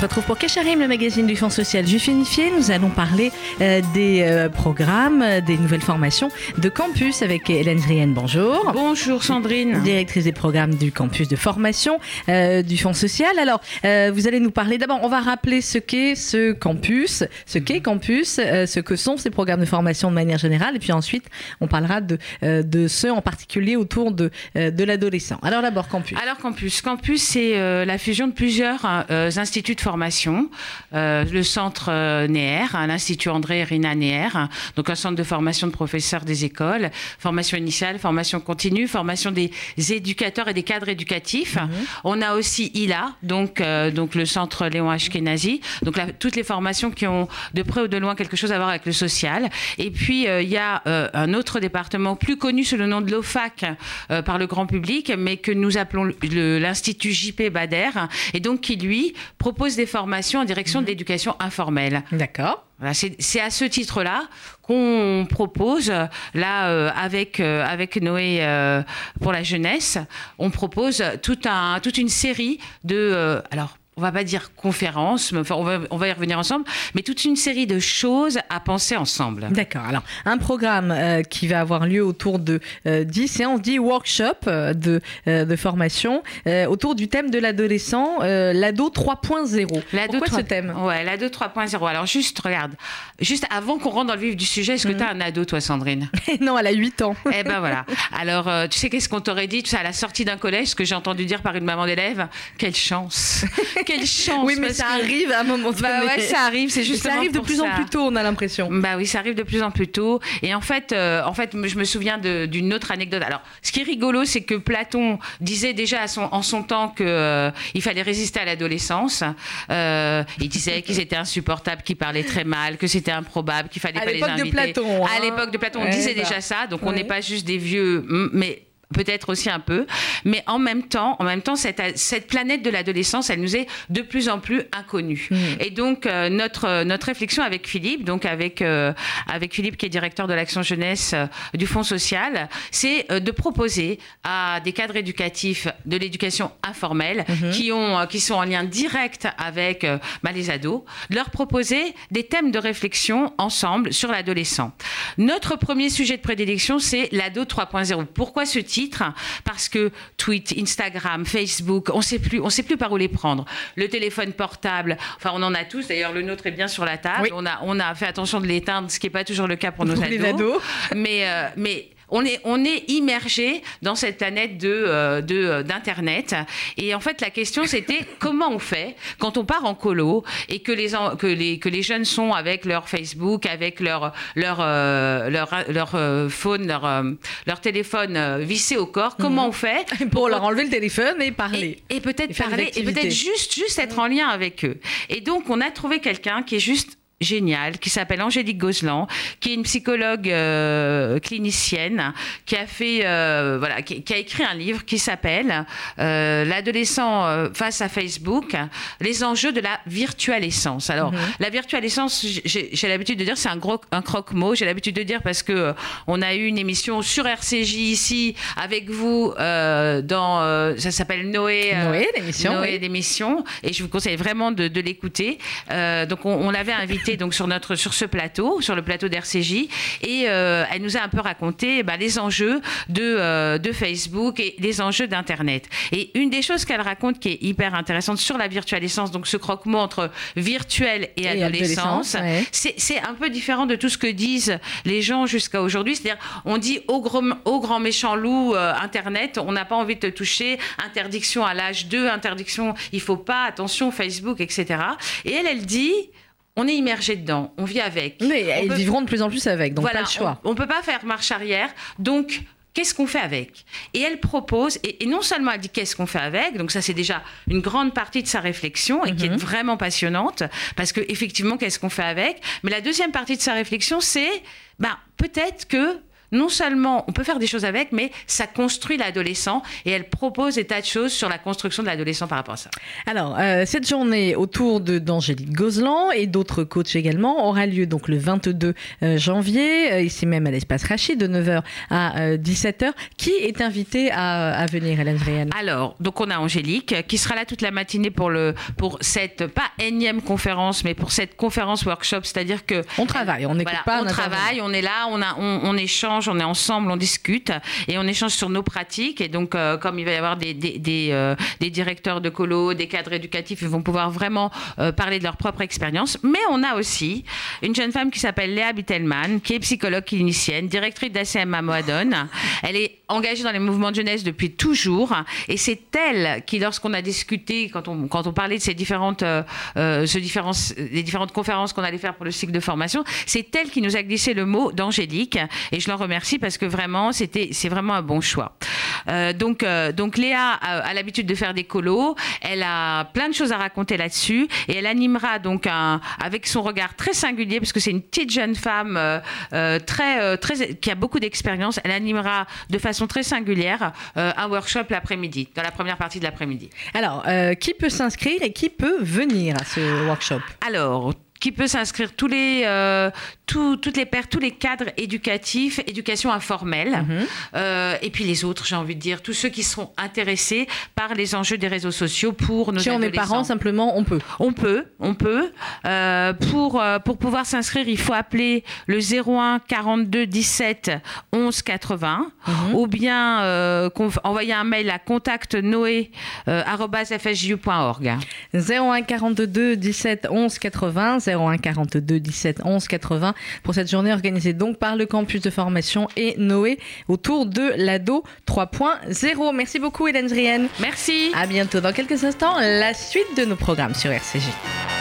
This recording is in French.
se retrouve pour Cacharim, le magazine du Fonds social juif unifié. Nous allons parler euh, des euh, programmes, euh, des nouvelles formations de campus avec Hélène Grienne. Bonjour. Bonjour Sandrine. Directrice des programmes du campus de formation euh, du Fonds social. Alors, euh, vous allez nous parler. D'abord, on va rappeler ce qu'est ce campus, ce qu'est campus, euh, ce que sont ces programmes de formation de manière générale. Et puis ensuite, on parlera de, euh, de ceux en particulier autour de, euh, de l'adolescent. Alors d'abord, campus. Alors campus, campus c'est euh, la fusion de plusieurs euh, instituts de formation, Euh, le centre euh, Neher, hein, l'institut André Rina hein, donc un centre de formation de professeurs des écoles, formation initiale, formation continue, formation des éducateurs et des cadres éducatifs. On a aussi ILA, donc euh, donc le centre Léon Ashkenazi, donc toutes les formations qui ont de près ou de loin quelque chose à voir avec le social. Et puis il y a un autre département plus connu sous le nom de l'OFAC par le grand public, mais que nous appelons l'Institut JP Bader, et donc qui lui propose des formations en direction de l'éducation informelle. D'accord. Voilà, c'est à ce titre-là qu'on propose, là, euh, avec, euh, avec Noé euh, pour la jeunesse, on propose tout un, toute une série de. alors, on va pas dire conférences, mais enfin, on va, on va y revenir ensemble, mais toute une série de choses à penser ensemble. D'accord. Alors, un programme euh, qui va avoir lieu autour de euh, 10 séances, 10 workshops euh, de, euh, de formation autour du thème de l'adolescent, l'ado 3.0. L'ado Pourquoi 3 ce thème? Ouais, l'ado 3.0. Alors juste, regarde, juste avant qu'on rentre dans le vif du sujet, est-ce que tu as un ado, toi, Sandrine? Non, elle a 8 ans. Eh ben voilà. Alors, tu sais qu'est-ce qu'on t'aurait dit, tu sais, à la sortie d'un collège, ce que j'ai entendu dire par une maman d'élève? Quelle chance Quelle chance Oui, mais ça que- arrive à un moment donné. Bah ouais, ça arrive, c'est justement Ça arrive de plus en plus tôt, on a l'impression. Bah oui, ça arrive de plus en plus tôt. Et en fait, euh, en fait, je me souviens d'une autre anecdote. Alors, ce qui est rigolo, c'est que Platon disait déjà à son, en son temps que euh, il fallait résister à l'adolescence. Euh, il disait qu'ils étaient insupportables, qu'ils parlaient très mal, que c'était improbable, qu'il fallait À pas les l'époque de inviter. Platon, hein. À l'époque de Platon, on Ouais, disait bah. déjà ça. Donc, on n'est pas juste des vieux, mais peut-être aussi un peu, mais en même temps, en même temps, cette, cette planète de l'adolescence, elle nous est de plus en plus inconnue. Mm. Et donc euh, notre euh, notre réflexion avec Philippe, donc avec euh, avec Philippe qui est directeur de l'action jeunesse euh, du Fonds social, c'est de proposer à des cadres éducatifs de l'éducation informelle Mhm. qui ont qui sont en lien direct avec bah, les ados, de leur proposer des thèmes de réflexion ensemble sur l'adolescent. Notre premier sujet de prédilection, c'est l'ado 3.0. Pourquoi ce titre? Parce que tweet, Instagram, Facebook, on sait plus, on sait plus par où les prendre. Le téléphone portable, enfin on en a tous. D'ailleurs, le nôtre est bien sur la table. Oui. On a, on a fait attention de l'éteindre, ce qui n'est pas toujours le cas pour nos ados. Mais, euh, mais on est, on est immergé dans cette planète de, euh, de, euh, d'internet. Et en fait, la question c'était comment on fait quand on part en colo et que les, que les, que les jeunes sont avec leur Facebook, avec leur, leur, euh, leur, leur euh, phone, leur, euh, leur téléphone vissé au corps. Comment on fait Pour leur enlever le téléphone et parler. et, et peut-être parler, et peut-être juste, juste être en lien avec eux. Et donc, on a trouvé quelqu'un qui est juste génial, qui s'appelle Angélique Gozlan, qui est une psychologue euh, clinicienne, qui a fait, euh, voilà, qui, qui a écrit un livre qui s'appelle euh, L'adolescent face à Facebook, les enjeux de la virtualescence. Alors, la virtualescence, j'ai l'habitude de dire, c'est un gros, un croque-mot. J'ai l'habitude de dire parce que on a eu une émission sur RCJ ici avec vous dans, ça s'appelle Noé. Noé, l'émission, Noé, oui. l'émission. Et je vous conseille vraiment de, de l'écouter. Donc, on, on l'avait donc sur notre sur ce plateau, sur le plateau d'RCJ, et euh, elle nous a un peu raconté bah, les enjeux de euh, de Facebook et les enjeux d'Internet. Et une des choses qu'elle raconte qui est hyper intéressante sur la virtualisation, donc ce croque-mot entre virtuel et, Et adolescence, adolescence, ouais. c'est c'est un peu différent de tout ce que disent les gens jusqu'à aujourd'hui. C'est-à-dire, on dit au grand, au grand méchant loup euh, Internet, on n'a pas envie de te toucher, interdiction à l'âge 2, interdiction, il faut pas, attention, Facebook, etc. Et elle, elle dit, on est immergé dedans, on vit avec. Mais On ils peut- vivront de plus en plus avec, donc voilà, pas le choix. On, ne peut pas faire marche arrière, donc. Qu'est-ce qu'on fait avec? Et elle propose, et, et non seulement elle dit qu'est-ce qu'on fait avec, donc ça c'est déjà une grande partie de sa réflexion et qui Mhm. est vraiment passionnante, parce que effectivement qu'est-ce qu'on fait avec? Mais la deuxième partie de sa réflexion c'est, ben peut-être que non seulement on peut faire des choses avec, mais ça construit l'adolescent et elle propose des tas de choses sur la construction de l'adolescent par rapport à ça. Alors, euh, cette journée autour de d'Angélique Gozlan et d'autres coachs également aura lieu donc le 22 euh, janvier, euh, ici même à l'espace Rachid, de 9h à 17h. Qui est invité à, à venir, Hélène Alors, donc on a Angélique qui sera là toute la matinée pour, le, pour cette, pas énième conférence, mais pour cette conférence workshop, c'est-à-dire que... On travaille, on n'écoute voilà, pas. On travaille, on est là, on, a, on, on, échange, on est ensemble, on discute et on échange sur nos pratiques. Et donc, euh, comme il va y avoir euh, des, directeurs de colo, des cadres éducatifs, ils vont pouvoir vraiment euh, parler de leur propre expérience. Mais on a aussi une jeune femme qui s'appelle Léa Bittelman, qui est psychologue clinicienne, directrice d'ACM à Moadone. Elle est engagée dans les mouvements de jeunesse depuis toujours. Et c'est elle qui, lorsqu'on a discuté, quand on, parlait de ces différentes, différentes conférences qu'on allait faire pour le cycle de formation, c'est elle qui nous a glissé le mot d'Angélique. Et je l'en remercie parce que vraiment, c'était, c'est vraiment un bon choix. Euh, donc, euh, donc Léa a, a l'habitude de faire des colos. Elle a plein de choses à raconter là-dessus et elle animera donc un, avec son regard très singulier parce que c'est une petite jeune femme euh, très, très, qui a beaucoup d'expérience. Elle animera de façon très singulière un workshop l'après-midi, dans la première partie de l'après-midi. Alors, qui peut s'inscrire et qui peut venir à ce workshop? Alors, qui peut s'inscrire tous les euh, tous, toutes les pères, tous les cadres éducatifs, éducation informelle, mm -hmm. euh, et puis les autres, j'ai envie de dire, tous ceux qui seront intéressés par les enjeux des réseaux sociaux pour nos si on est parents, simplement, on peut. On peut, on peut. Euh, pour pour pouvoir s'inscrire, il faut appeler le 01 42 17 11 80, mm -hmm. ou bien envoyer un mail à contact noé @fsju.org. 01 42 17 11 80 01 42 17 11 80 pour cette journée organisée donc par le campus de formation et Noé autour de l'ADO 3.0. Merci beaucoup Hélène Drienne. Merci. À bientôt dans quelques instants, la suite de nos programmes sur RCJ.